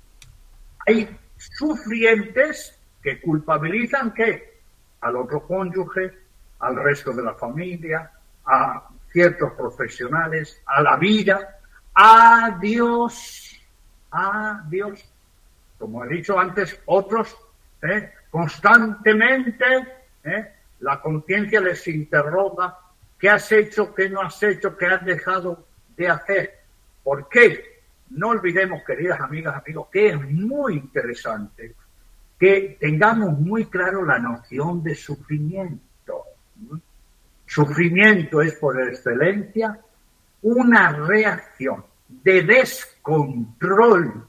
Hay sufrientes que culpabilizan ¿qué? al otro cónyuge, al resto de la familia, a ciertos profesionales, a la vida, a Dios, a Dios. Como he dicho antes, otros ¿eh? constantemente ¿eh? la conciencia les interroga qué has hecho, qué no has hecho, qué has dejado de hacer. ¿Por qué? No olvidemos, queridas amigas, amigos, que es muy interesante que tengamos muy claro la noción de sufrimiento. Sufrimiento es por excelencia una reacción de descontrol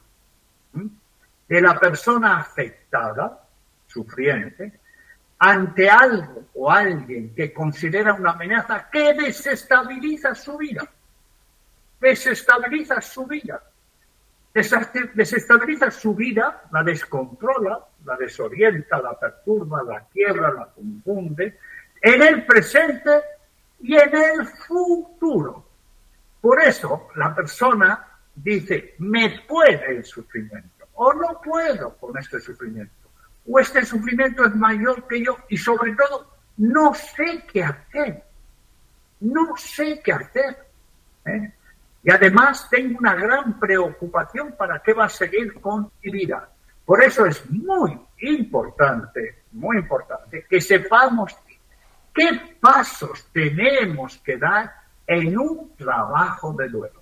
de la persona afectada, sufriente, ante algo o alguien que considera una amenaza que desestabiliza su vida. Desestabiliza su vida. Desestabiliza su vida, la descontrola, la desorienta, la perturba, la quiebra, la confunde, en el presente y en el futuro. Por eso la persona dice, me puede el sufrimiento o no puedo con este sufrimiento o este sufrimiento es mayor que yo y sobre todo no sé qué hacer. No sé qué hacer. ¿eh? Y además tengo una gran preocupación para qué va a seguir con mi vida. Por eso es muy importante, muy importante que sepamos qué pasos tenemos que dar en un trabajo de duelo.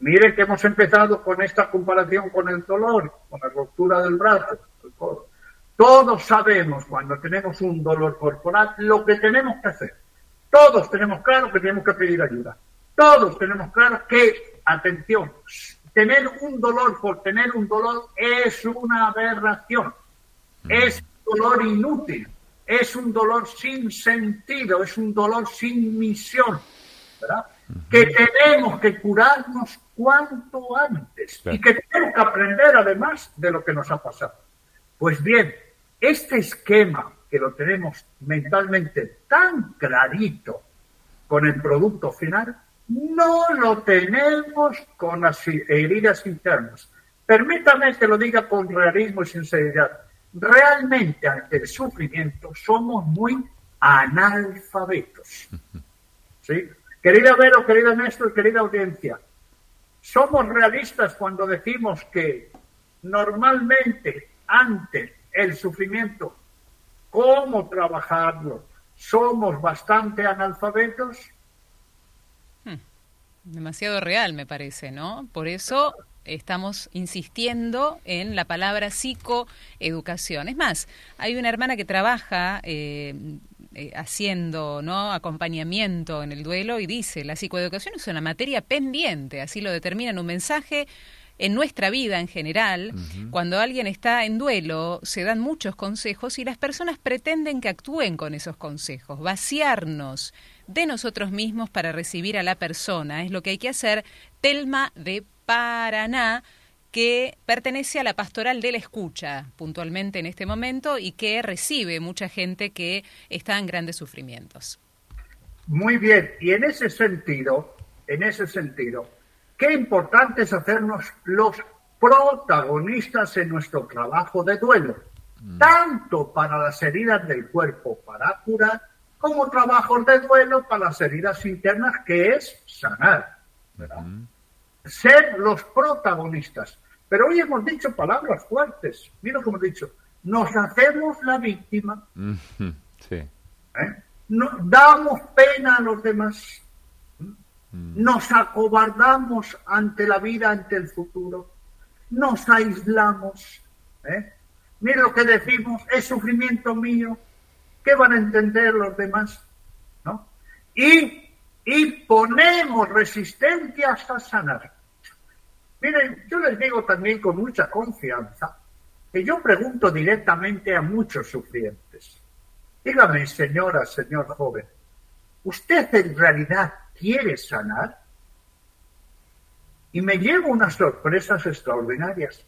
Mire que hemos empezado con esta comparación con el dolor, con la ruptura del brazo, el codo. Todos sabemos cuando tenemos un dolor corporal lo que tenemos que hacer. Todos tenemos claro que tenemos que pedir ayuda. Todos tenemos claro que, atención, tener un dolor por tener un dolor es una aberración. Es dolor inútil. Es un dolor sin sentido. Es un dolor sin misión. ¿verdad? Que tenemos que curarnos cuanto antes. Y que tenemos que aprender además de lo que nos ha pasado. Pues bien, este esquema que lo tenemos mentalmente tan clarito con el producto final, no lo tenemos con las heridas internas. Permítame que lo diga con realismo y sinceridad. Realmente ante el sufrimiento somos muy analfabetos. [LAUGHS] ¿Sí? Querida Vero, querida Néstor, querida audiencia, somos realistas cuando decimos que normalmente ante el sufrimiento, cómo trabajarlo, somos bastante analfabetos.
Hmm. Demasiado real, me parece, ¿no? Por eso estamos insistiendo en la palabra psicoeducación. Es más, hay una hermana que trabaja eh, eh, haciendo ¿no? acompañamiento en el duelo y dice, la psicoeducación es una materia pendiente, así lo determina en un mensaje en nuestra vida en general, cuando alguien está en duelo, se dan muchos consejos y las personas pretenden que actúen con esos consejos, vaciarnos de nosotros mismos para recibir a la persona. Es lo que hay que hacer. Telma de Paraná, que pertenece a la pastoral de la escucha puntualmente en este momento y que recibe mucha gente que está en grandes sufrimientos.
Muy bien, y en ese sentido, en ese sentido, Qué importante es hacernos los protagonistas en nuestro trabajo de duelo, mm. tanto para las heridas del cuerpo para curar, como trabajos de duelo para las heridas internas, que es sanar. Ser los protagonistas. Pero hoy hemos dicho palabras fuertes. Mira como he dicho, nos hacemos la víctima.
Sí.
¿Eh? damos pena a los demás. Nos acobardamos ante la vida, ante el futuro. Nos aislamos. ¿eh? Mira lo que decimos, es sufrimiento mío. ¿Qué van a entender los demás? ¿No? Y, y ponemos resistencia hasta sanar. Miren, yo les digo también con mucha confianza que yo pregunto directamente a muchos sufrientes. Dígame, señora, señor joven, ¿usted en realidad quiere sanar. Y me llevo unas sorpresas extraordinarias.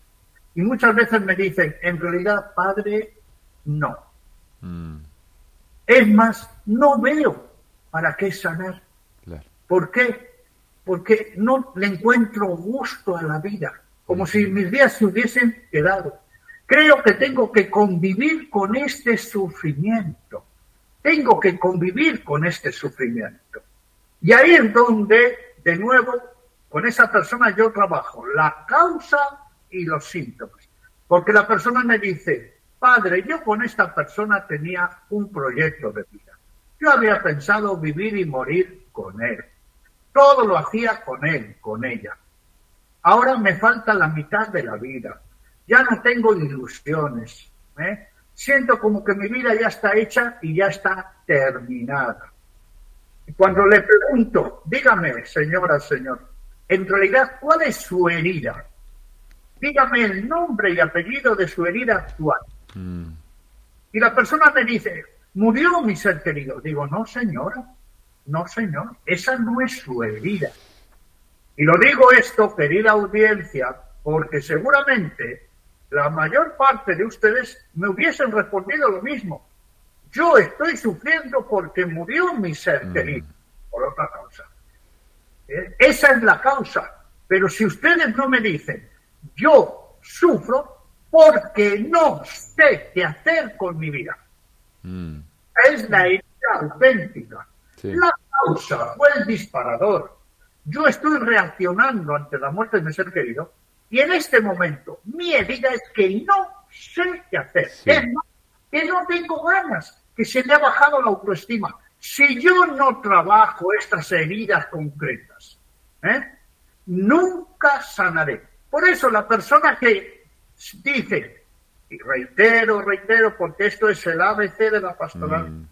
Y muchas veces me dicen, en realidad, padre, no. Mm. Es más, no veo para qué sanar. ¿Por qué? porque no le encuentro gusto a la vida, como si mis días se hubiesen quedado. Creo que tengo que convivir con este sufrimiento. Tengo que convivir con este sufrimiento. Y ahí es donde, de nuevo, con esa persona yo trabajo la causa y los síntomas. Porque la persona me dice, padre, yo con esta persona tenía un proyecto de vida. Yo había pensado vivir y morir con él. Todo lo hacía con él, con ella. Ahora me falta la mitad de la vida. Ya no tengo ilusiones. ¿eh? Siento como que mi vida ya está hecha y ya está terminada. Y cuando le pregunto, dígame, señora, señor, en realidad, ¿cuál es su herida? Dígame el nombre y apellido de su herida actual.
Mm.
Y la persona me dice, murió mi ser querido. Digo, no, señora, no, señor, esa no es su herida. Y lo digo esto, querida audiencia, porque seguramente la mayor parte de ustedes me hubiesen respondido lo mismo. Yo estoy sufriendo porque murió mi ser
Mm.
querido, por otra causa. Eh, Esa es la causa. Pero si ustedes no me dicen, yo sufro porque no sé qué hacer con mi vida.
Mm.
Es la herida auténtica.
Sí.
La causa fue el disparador. Yo estoy reaccionando ante la muerte de mi ser querido y en este momento mi herida es que no sé qué hacer.
Sí.
Es más, que no tengo ganas, que se me ha bajado la autoestima. Si yo no trabajo estas heridas concretas, ¿eh? nunca sanaré. Por eso la persona que dice, y reitero, reitero, porque esto es el ABC de la pastoral,
Mm.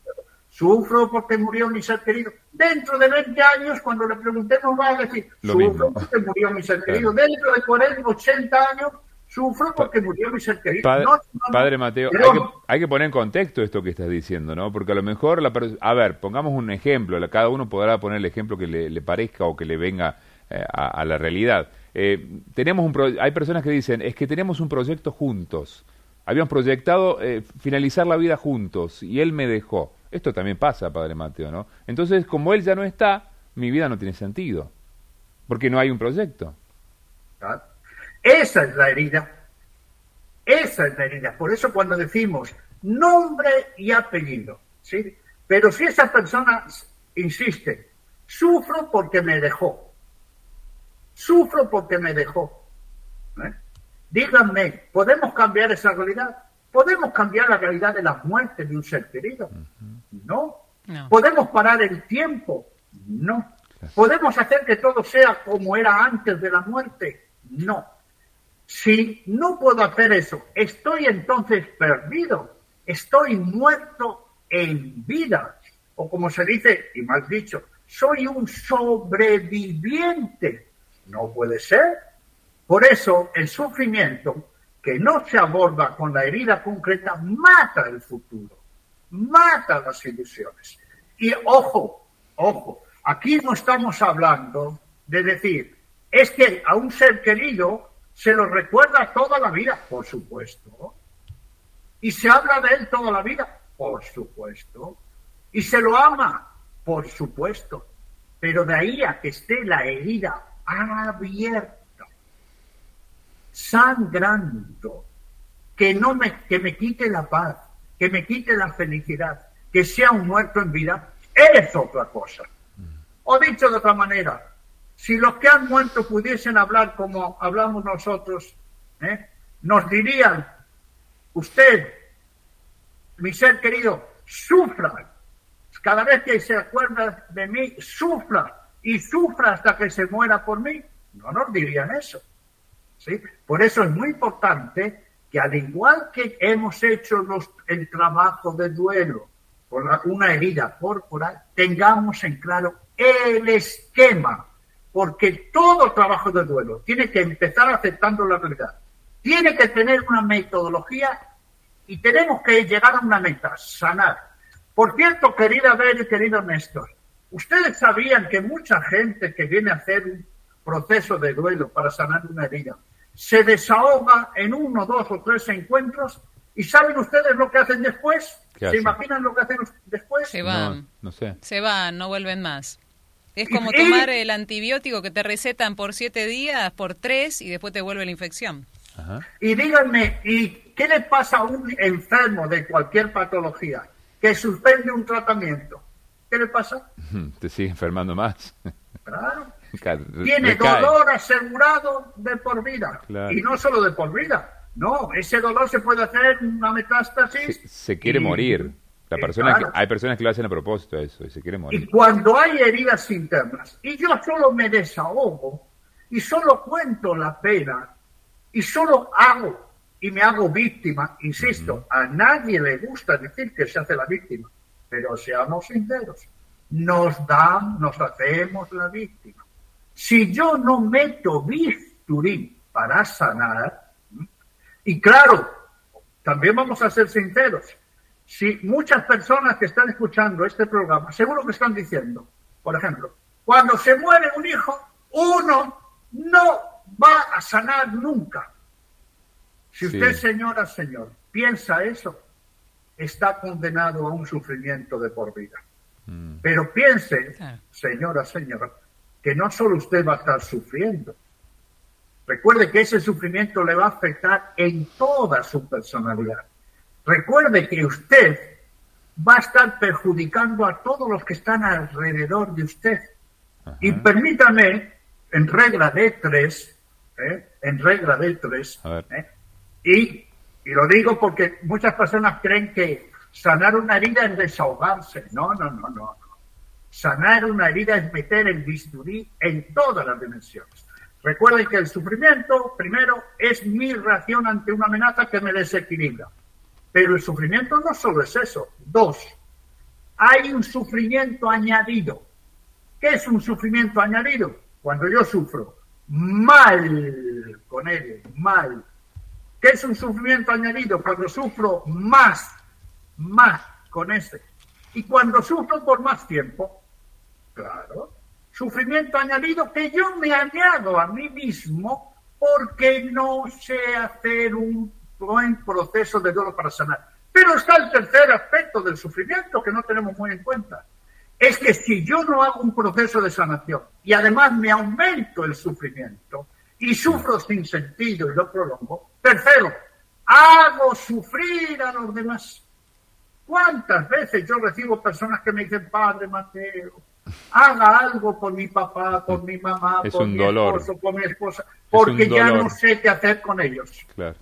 sufro porque murió mi ser querido. Dentro de 20 años, cuando le preguntemos, va a decir,
Lo
sufro
mismo.
porque murió mi ser
Claro.
querido. Dentro de 40, 80 años, sufro porque murió mi ser querido.
Padre,
No, no, no.
Padre Mateo,
Pero-
hay que, hay que poner en contexto esto que estás diciendo, ¿no? Porque a lo mejor, la a ver, pongamos un ejemplo, cada uno podrá poner el ejemplo que le, le parezca o que le venga eh, a, a la realidad. Eh, tenemos un hay personas que dicen, es que tenemos un proyecto juntos, habíamos proyectado eh, finalizar la vida juntos y él me dejó. Esto también pasa, Padre Mateo, ¿no? Entonces, como él ya no está, mi vida no tiene sentido, porque no hay un proyecto.
Claro. Esa es la herida. Esa es la herida. Por eso cuando decimos nombre y apellido, ¿sí? Pero si esa persona insiste, sufro porque me dejó. Sufro porque me dejó. ¿eh? Díganme, ¿podemos cambiar esa realidad? ¿Podemos cambiar la realidad de la muerte de un ser querido? No.
No.
¿Podemos parar el tiempo? No. ¿Podemos hacer que todo sea como era antes de la muerte? No. Si no puedo hacer eso, estoy entonces perdido. Estoy muerto en vida. O como se dice, y mal dicho, soy un sobreviviente. No puede ser. Por eso el sufrimiento que no se aborda con la herida concreta mata el futuro, mata las ilusiones. Y ojo, ojo, aquí no estamos hablando de decir, es que a un ser querido se lo recuerda toda la vida, por supuesto. Y se habla de él toda la vida, por supuesto. Y se lo ama, por supuesto. Pero de ahí a que esté la herida abierta, sangrando, que no me, que me quite la paz, que me quite la felicidad, que sea un muerto en vida, es otra cosa. O dicho de otra manera, si los que han muerto pudiesen hablar como hablamos nosotros, ¿eh? nos dirían, usted, mi ser querido, sufra. Cada vez que se acuerda de mí, sufra y sufra hasta que se muera por mí. No nos dirían eso. ¿sí? Por eso es muy importante que al igual que hemos hecho los- el trabajo de duelo por la- una herida corporal, tengamos en claro el esquema, porque todo trabajo de duelo tiene que empezar aceptando la realidad, tiene que tener una metodología y tenemos que llegar a una meta, sanar. Por cierto, querida Bel y querido Néstor, ustedes sabían que mucha gente que viene a hacer un proceso de duelo para sanar una herida se desahoga en uno, dos o tres encuentros y ¿saben ustedes lo que hacen después?
¿Qué
¿Se imaginan lo que hacen después?
Se
No,
van,
no sé.
se van, no vuelven más. Es como
Y-
tomar el antibiótico que te recetan por siete días, por tres, y después te vuelve la infección.
Ajá.
Y díganme, ¿y qué le pasa a un enfermo de cualquier patología que suspende un tratamiento? ¿Qué le pasa? [LAUGHS]
Te sigue enfermando más.
Claro. [LAUGHS] Tiene
recae.
dolor asegurado de por vida.
Claro.
Y no solo de por vida. No, ese dolor se puede hacer una metástasis.
Se, se quiere
y-
morir. La
y
persona
claro.
que, hay personas que lo hacen a propósito eso y se quiere
Y
morir.
cuando hay heridas internas, y yo solo me desahogo, y solo cuento la pena, y solo hago, y me hago víctima, insisto, a nadie le gusta decir que se hace la víctima, pero seamos sinceros, nos dan, nos hacemos la víctima. Si yo no meto bisturí para sanar, y claro, también vamos a ser sinceros, si muchas personas que están escuchando este programa, seguro que están diciendo, por ejemplo, cuando se muere un hijo, uno no va a sanar nunca. Si
Sí.
usted, señora, señor, piensa eso, está condenado a un sufrimiento de por vida.
Mm.
Pero piense, señora, señora, que no solo usted va a estar sufriendo. Recuerde que ese sufrimiento le va a afectar en toda su personalidad. Recuerde que usted va a estar perjudicando a todos los que están alrededor de usted. Y permítame, en regla de tres, ¿eh? en regla de tres. ¿eh? y, y lo digo porque muchas personas creen que sanar una herida es desahogarse. No, no, no, no. Sanar una herida es meter el bisturí en todas las dimensiones. Recuerden que el sufrimiento, primero, es mi reacción ante una amenaza que me desequilibra. Pero el sufrimiento no solo es eso. Dos, hay un sufrimiento añadido. ¿Qué es un sufrimiento añadido? Cuando yo sufro mal con él, mal. ¿Qué es un sufrimiento añadido? Cuando sufro más, más con ese. Y cuando sufro por más tiempo, claro, sufrimiento añadido que yo me añado a mí mismo porque no sé hacer un buen proceso de dolor para sanar. Pero está el tercer aspecto del sufrimiento que no tenemos muy en cuenta. Es que si yo no hago un proceso de sanación y además me aumento el sufrimiento y sufro sin sentido y lo prolongo, tercero, hago sufrir a los demás. ¿Cuántas veces yo recibo personas que me dicen, Padre Mateo, haga algo por mi papá, por mi mamá,
Es
por
un
mi
dolor.
esposo, por mi esposa, porque ya no sé qué hacer con ellos?
Claro.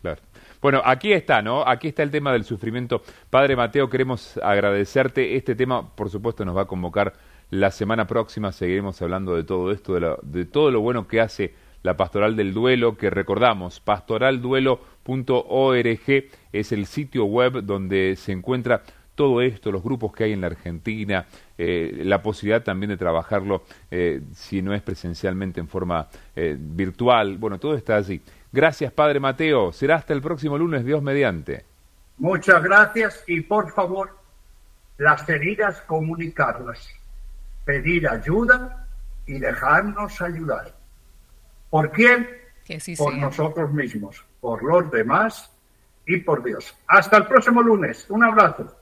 Claro. Bueno, aquí está, ¿no? Aquí está el tema del sufrimiento. Padre Mateo, queremos agradecerte. Este tema, por supuesto, nos va a convocar la semana próxima. Seguiremos hablando de todo esto, de, de todo lo bueno que hace la Pastoral del Duelo, que recordamos, pastoralduelo.org es el sitio web donde se encuentra todo esto, los grupos que hay en la Argentina, eh, la posibilidad también de trabajarlo eh, si no es presencialmente en forma eh, virtual. Bueno, todo está allí. Gracias, Padre Mateo. Será hasta el próximo lunes, Dios mediante.
Muchas gracias y por favor, las heridas comunicarlas, pedir ayuda y dejarnos ayudar. ¿Por quién?
Que así
Por
sea.
nosotros mismos, por los demás y por Dios. Hasta el próximo lunes. Un abrazo.